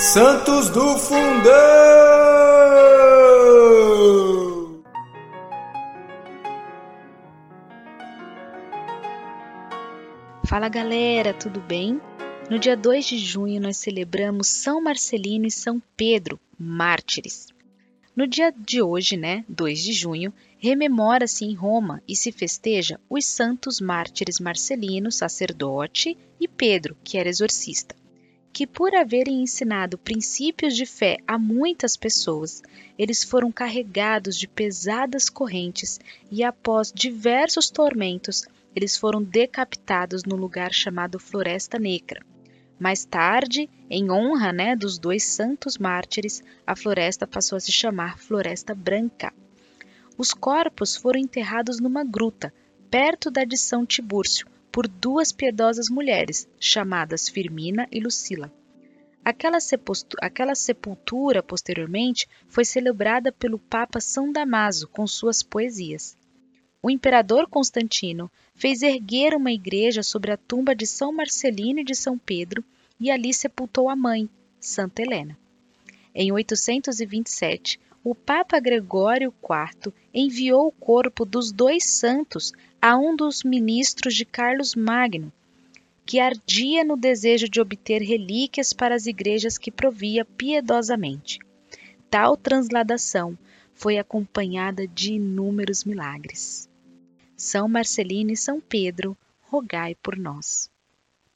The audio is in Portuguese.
Santos do Fundão! Fala galera, tudo bem? No dia 2 de junho nós celebramos São Marcelino e São Pedro, mártires. No dia de hoje, né, 2 de junho, rememora-se em Roma e se festeja os santos mártires Marcelino, sacerdote, e Pedro, que era exorcista que, por haverem ensinado princípios de fé a muitas pessoas, eles foram carregados de pesadas correntes e, após diversos tormentos, eles foram decapitados no lugar chamado Floresta Negra. Mais tarde, em honra né, dos dois santos mártires, a floresta passou a se chamar Floresta Branca. Os corpos foram enterrados numa gruta, perto da de São Tibúrcio, por duas piedosas mulheres, chamadas Firmina e Lucila. Aquela, aquela, sepultura, posteriormente, foi celebrada pelo Papa São Damaso com suas poesias. O imperador Constantino fez erguer uma igreja sobre a tumba de São Marcelino e de São Pedro e ali sepultou a mãe, Santa Helena. Em 827, o Papa Gregório IV enviou o corpo dos dois santos a um dos ministros de Carlos Magno, que ardia no desejo de obter relíquias para as igrejas que provia piedosamente. Tal transladação foi acompanhada de inúmeros milagres. São Marcelino e São Pedro, rogai por nós.